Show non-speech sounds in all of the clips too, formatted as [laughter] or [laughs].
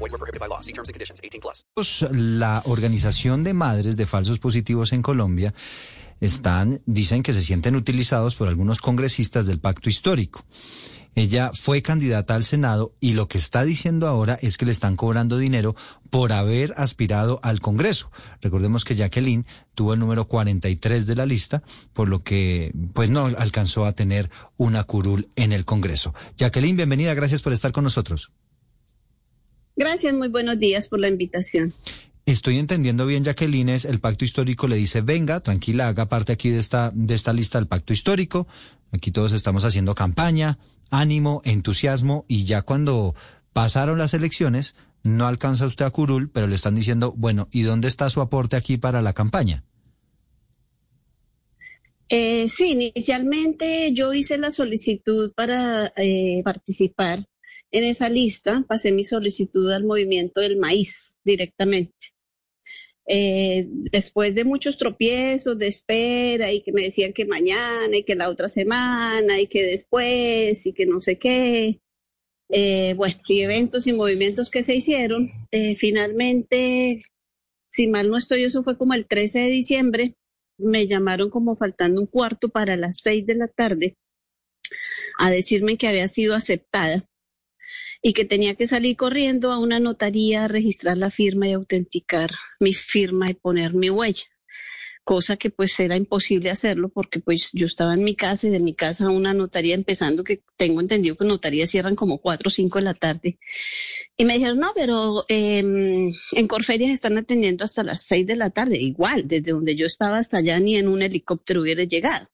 Void were prohibited by law. See terms and conditions. 18 plus. La Organización de Madres de Falsos Positivos en Colombia están, dicen que se sienten utilizados por algunos congresistas del pacto histórico. Ella fue candidata al Senado y lo que está diciendo ahora es que le están cobrando dinero por haber aspirado al Congreso. Recordemos que Jacqueline tuvo el número 43 de la lista, por lo que pues no alcanzó a tener una curul en el Congreso. Jacqueline, bienvenida, gracias por estar con nosotros. Gracias, muy buenos días por la invitación. Estoy entendiendo bien, Jacqueline, el pacto histórico le dice, venga, tranquila, haga parte aquí de esta, de esta lista del pacto histórico. Aquí todos estamos haciendo campaña, ánimo, entusiasmo, y ya cuando pasaron las elecciones, no alcanza usted a curul, pero le están diciendo, bueno, ¿y dónde está su aporte aquí para la campaña? Eh, sí, inicialmente yo hice la solicitud para eh, participar en esa lista, pasé mi solicitud al movimiento del maíz directamente. Eh, después de muchos tropiezos de espera y que me decían que mañana y que la otra semana y que después y que no sé qué, eh, bueno, y eventos y movimientos que se hicieron, eh, finalmente, si mal no estoy, eso fue como el 13 de diciembre, me llamaron como faltando un cuarto para las seis de la tarde a decirme que había sido aceptada y que tenía que salir corriendo a una notaría a registrar la firma y autenticar mi firma y poner mi huella cosa que pues era imposible hacerlo porque pues yo estaba en mi casa y de mi casa a una notaría empezando que tengo entendido que notarías cierran como cuatro o cinco de la tarde. Y me dijeron, no, pero eh, en Corferias están atendiendo hasta las seis de la tarde. Igual, desde donde yo estaba hasta allá ni en un helicóptero hubiera llegado.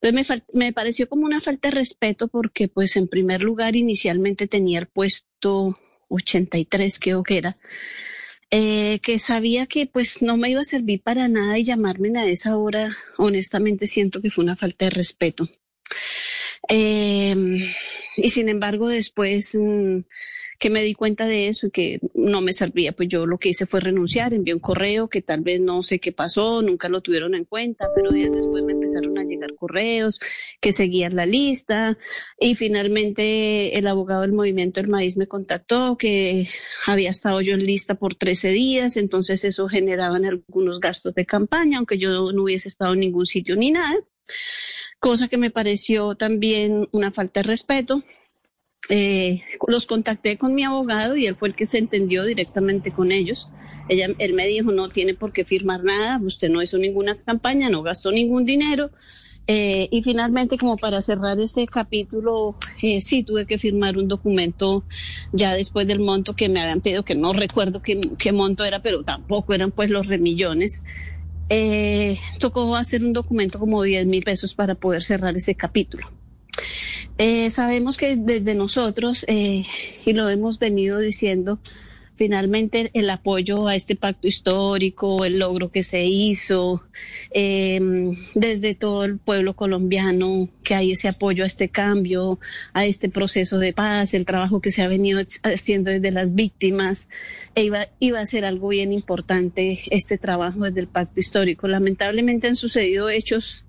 Entonces me, me pareció como una falta de respeto porque pues en primer lugar inicialmente tenía el puesto 83 creo que era, eh, que sabía que pues no me iba a servir para nada y llamarme a esa hora, honestamente siento que fue una falta de respeto. Eh, y sin embargo después mm, que me di cuenta de eso y que no me servía, pues yo lo que hice fue renunciar, envié un correo que tal vez no sé qué pasó, nunca lo tuvieron en cuenta, pero días después me empezaron a llegar correos que seguían la lista y finalmente el abogado del movimiento del maíz me contactó que había estado yo en lista por 13 días, entonces eso generaba algunos gastos de campaña, aunque yo no hubiese estado en ningún sitio ni nada cosa que me pareció también una falta de respeto. Eh, los contacté con mi abogado y él fue el que se entendió directamente con ellos. Ella, él me dijo, no tiene por qué firmar nada, usted no hizo ninguna campaña, no gastó ningún dinero. Eh, y finalmente, como para cerrar ese capítulo, eh, sí tuve que firmar un documento ya después del monto que me habían pedido, que no recuerdo qué, qué monto era, pero tampoco eran pues los remillones. Eh, tocó hacer un documento como 10 mil pesos para poder cerrar ese capítulo. Eh, sabemos que desde nosotros, eh, y lo hemos venido diciendo, finalmente el apoyo a este pacto histórico, el logro que se hizo, eh, desde todo el pueblo colombiano, que hay ese apoyo a este cambio, a este proceso de paz, el trabajo que se ha venido haciendo desde las víctimas, e iba, iba a ser algo bien importante este trabajo desde el pacto histórico. Lamentablemente han sucedido hechos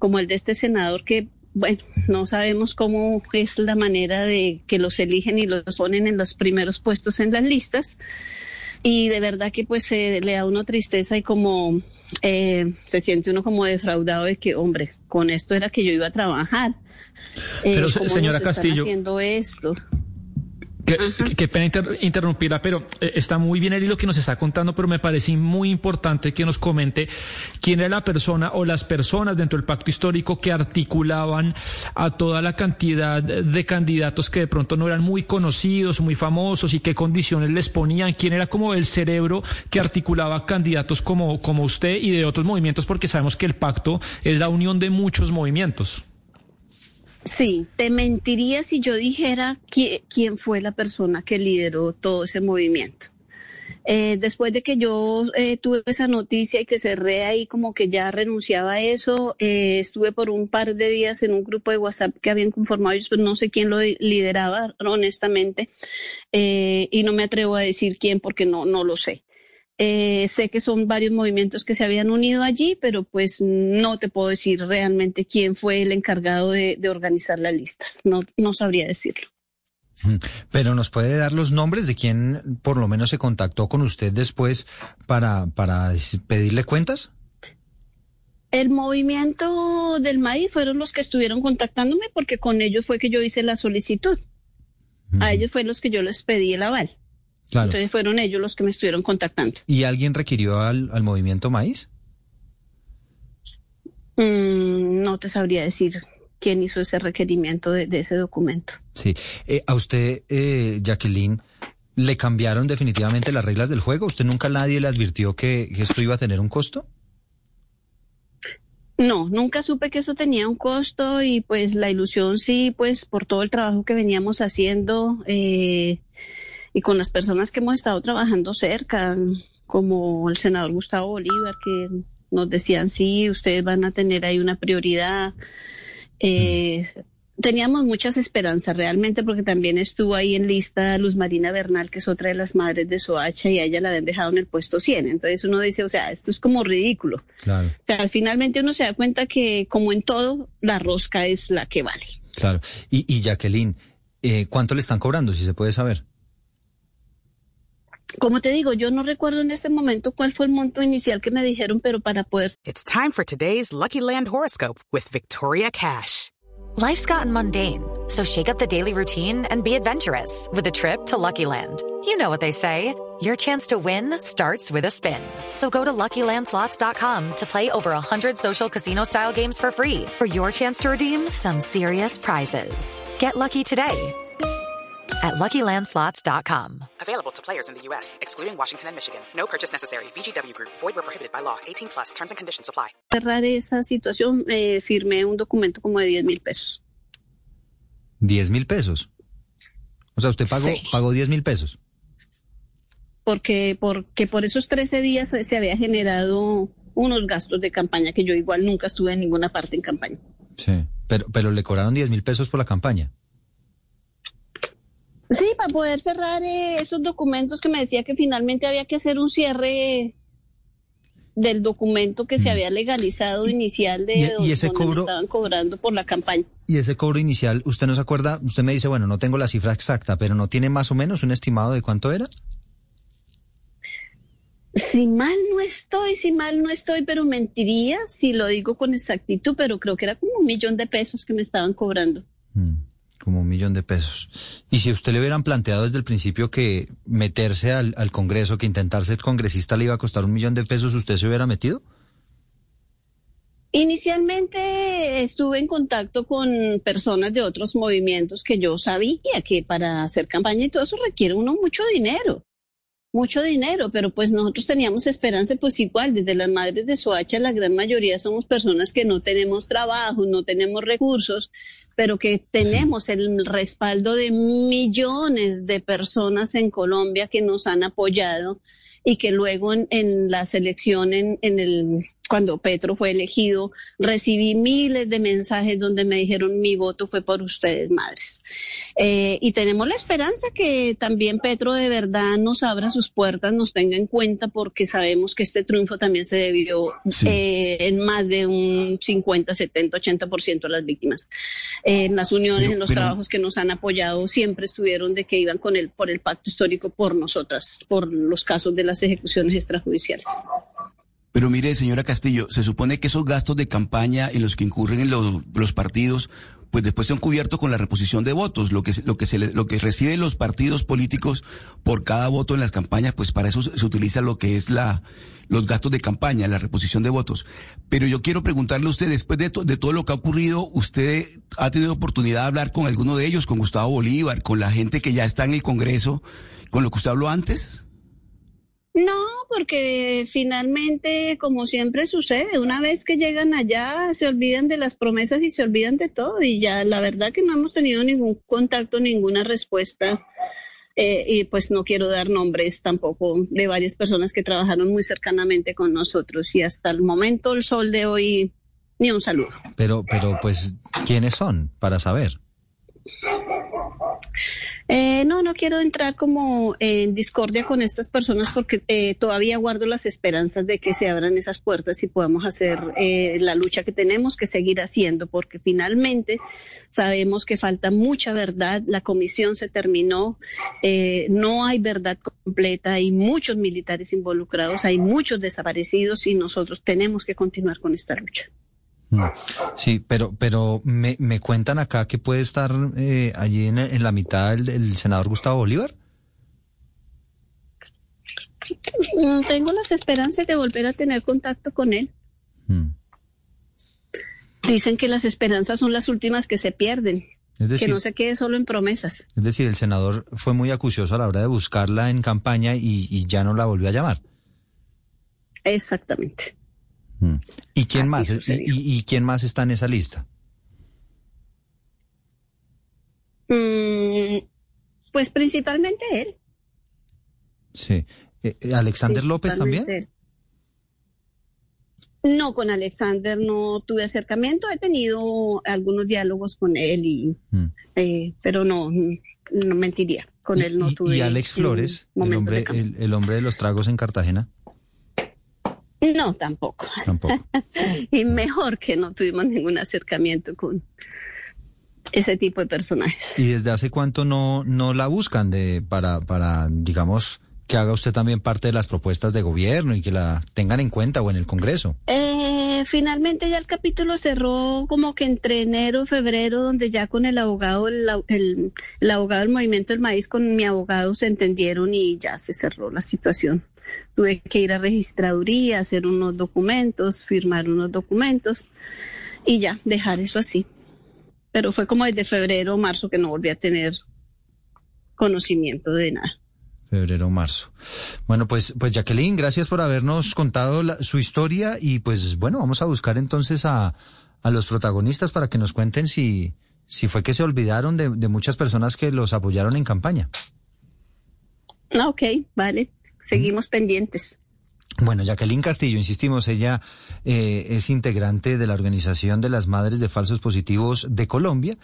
como el de este senador que bueno, no sabemos cómo es la manera de que los eligen y los ponen en los primeros puestos en las listas. Y de verdad que pues se le da uno tristeza y como eh, se siente uno como defraudado de que, hombre, con esto era que yo iba a trabajar. Eh, Pero señora Castillo. haciendo esto? Qué, pena interrumpirla, pero eh, está muy bien el hilo que nos está contando, pero me parece muy importante que nos comente quién era la persona o las personas dentro del pacto histórico que articulaban a toda la cantidad de candidatos que de pronto no eran muy conocidos, muy famosos y qué condiciones les ponían, quién era como el cerebro que articulaba candidatos como, como usted y de otros movimientos, porque sabemos que el pacto es la unión de muchos movimientos. Sí, te mentiría si yo dijera quién fue la persona que lideró todo ese movimiento. Eh, después de que yo eh, tuve esa noticia y que cerré ahí como que ya renunciaba a eso, eh, estuve por un par de días en un grupo de WhatsApp que habían conformado ellos, pero no sé quién lo lideraba honestamente y no me atrevo a decir quién porque no, no lo sé. Sé que son varios movimientos que se habían unido allí, pero pues no te puedo decir realmente quién fue el encargado de, de organizar las listas. No, no sabría decirlo. Pero nos puede dar los nombres de quién por lo menos se contactó con usted después para, para pedirle cuentas. El movimiento del maíz fueron los que estuvieron contactándome porque con ellos fue que yo hice la solicitud. A ellos fue los que yo les pedí el aval. Entonces fueron ellos los que me estuvieron contactando. ¿Y alguien requirió al, al movimiento maíz? Mm, no te sabría decir quién hizo ese requerimiento de, ese documento. Sí. Eh, a usted, eh, Jacqueline, ¿le cambiaron definitivamente las reglas del juego? ¿Usted nunca nadie le advirtió que, esto iba a tener un costo? No, nunca supe que eso tenía un costo y pues la ilusión sí, pues por todo el trabajo que veníamos haciendo eh, y con las personas que hemos estado trabajando cerca, como el senador Gustavo Bolívar, que nos decían, sí, ustedes van a tener ahí una prioridad, eh, teníamos muchas esperanzas realmente porque también estuvo ahí en lista Luz Marina Bernal, que es otra de las madres de Soacha y a ella la habían dejado en el puesto 100. Entonces uno dice, o sea, esto es como ridículo. Claro. O finalmente uno se da cuenta que como en todo, la rosca es la que vale. Claro. Y, Jacqueline, eh, ¿cuánto le están cobrando, si se puede saber? Como te digo, yo no recuerdo en este momento cuál fue el monto inicial que me dijeron, pero para poder. It's time for today's Lucky Land horoscope with Victoria Cash. Life's gotten mundane, so shake up the daily routine and be adventurous with a trip to Lucky Land. You know what they say. Your chance to win starts with a spin. So go to LuckyLandSlots.com to play over 100 social casino-style games for free for your chance to redeem some serious prizes. Get lucky today at LuckyLandSlots.com. Available to players in the U.S., excluding Washington and Michigan. No purchase necessary. VGW Group. Void where prohibited by law. 18 plus. Terms and conditions apply. Cerrar esa situación, eh, firmé un documento como de 10 mil pesos. ¿10 mil pesos? O sea, usted pagó, sí. pagó 10 mil pesos. Porque, porque por esos 13 días se había generado unos gastos de campaña que yo igual nunca estuve en ninguna parte en campaña. Sí, pero, pero le cobraron 10 mil pesos por la campaña. Sí, para poder cerrar eh, esos documentos que me decía que finalmente había que hacer un cierre del documento que se mm. había legalizado inicial de y, ese donde estaban cobrando por la campaña. Y ese cobro inicial, ¿usted no se acuerda? Usted me dice, bueno, no tengo la cifra exacta, pero ¿no tiene más o menos un estimado de cuánto era? Si mal no estoy, si mal no estoy, pero mentiría si lo digo con exactitud, pero creo que era como un millón de pesos que me estaban cobrando. Mm como un millón de pesos. Y si usted le hubieran planteado desde el principio que meterse al, Congreso, que intentar ser congresista le iba a costar un millón de pesos, ¿usted se hubiera metido? Inicialmente estuve en contacto con personas de otros movimientos que yo sabía que para hacer campaña y todo eso requiere uno mucho dinero mucho dinero, pero pues nosotros teníamos esperanza, pues igual, desde las madres de Soacha, la gran mayoría somos personas que no tenemos trabajo, no tenemos recursos, pero que tenemos el respaldo de millones de personas en Colombia que nos han apoyado y que luego en, en la selección en, en el cuando Petro fue elegido, recibí miles de mensajes donde me dijeron mi voto fue por ustedes, madres. Eh, y tenemos la esperanza que también Petro de verdad nos abra sus puertas, nos tenga en cuenta, porque sabemos que este triunfo también se debió eh, en más de un 50, 70, 80% a las víctimas. Eh, en las uniones, en los trabajos que nos han apoyado, siempre estuvieron de que iban con él por el pacto histórico por nosotras, por los casos de las ejecuciones extrajudiciales. Pero mire, señora Castillo, se supone que esos gastos de campaña en los que incurren los, partidos, pues después son cubiertos con la reposición de votos, lo que lo que se lo que reciben los partidos políticos por cada voto en las campañas, pues para eso se, utiliza lo que es la los gastos de campaña, la reposición de votos. Pero yo quiero preguntarle a usted, después de, de todo lo que ha ocurrido, ¿usted ha tenido oportunidad de hablar con alguno de ellos, con Gustavo Bolívar, con la gente que ya está en el Congreso, con lo que usted habló antes? No, porque finalmente, como siempre sucede, una vez que llegan allá, se olvidan de las promesas y se olvidan de todo. Y ya la verdad que no hemos tenido ningún contacto, ninguna respuesta Eh, y pues no quiero dar nombres tampoco de varias personas que trabajaron muy cercanamente con nosotros y hasta el momento, el sol de hoy, ni un saludo. Pero, pero pues, ¿quiénes son para saber? Eh, no, no quiero entrar como en discordia con estas personas porque eh, todavía guardo las esperanzas de que se abran esas puertas y podamos hacer eh, la lucha que tenemos que seguir haciendo porque finalmente sabemos que falta mucha verdad, la comisión se terminó, eh, no hay verdad completa, hay muchos militares involucrados, hay muchos desaparecidos y nosotros tenemos que continuar con esta lucha. Sí, pero, pero me, me cuentan acá que puede estar eh, allí en, en, la mitad el, el, senador Gustavo Bolívar. Tengo las esperanzas de volver a tener contacto con él. Mm. Dicen que las esperanzas son las últimas que se pierden. Es decir, que no se quede solo en promesas. Es decir, el senador fue muy acucioso a la hora de buscarla en campaña y, y ya no la volvió a llamar. Exactamente. ¿Y quién más? Y, y, quién más está en esa lista? Mm, pues principalmente él. Sí. Eh, ¿Alexander López también? Él. No, con Alexander no tuve acercamiento. He tenido algunos diálogos con él, y, mm. eh, pero no, no mentiría. Con él no tuve. ¿Y Alex Flores, el hombre, el, el hombre de los tragos en Cartagena? No, tampoco. Tampoco. [laughs] y mejor que no tuvimos ningún acercamiento con ese tipo de personajes. ¿Y desde hace cuánto no, no la buscan de, para, para, digamos, que haga usted también parte de las propuestas de gobierno y que la tengan en cuenta o en el Congreso? Eh, finalmente ya el capítulo cerró como que entre enero, febrero, donde ya con el abogado, el, el, el abogado del Movimiento del Maíz, con mi abogado se entendieron y ya se cerró la situación tuve que ir a registraduría, hacer unos documentos, firmar unos documentos y ya, dejar eso así. Pero fue como desde febrero o marzo que no volví a tener conocimiento de nada. Febrero o marzo. Bueno, pues, pues Jacqueline, gracias por habernos contado la, su historia y pues bueno, vamos a buscar entonces a, a los protagonistas para que nos cuenten si, si fue que se olvidaron de, de muchas personas que los apoyaron en campaña. Ok, vale seguimos pendientes. Bueno, Jacqueline Castillo, insistimos, ella eh, es integrante de la Organización de las Madres de Falsos Positivos de Colombia,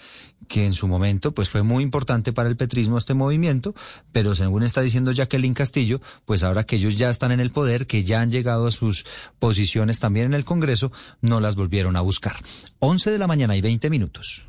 que en su momento pues fue muy importante para el petrismo este movimiento, pero según está diciendo Jacqueline Castillo, pues ahora que ellos ya están en el poder, que ya han llegado a sus posiciones también en el Congreso, no las volvieron a buscar. 11 de la mañana y 20 minutos.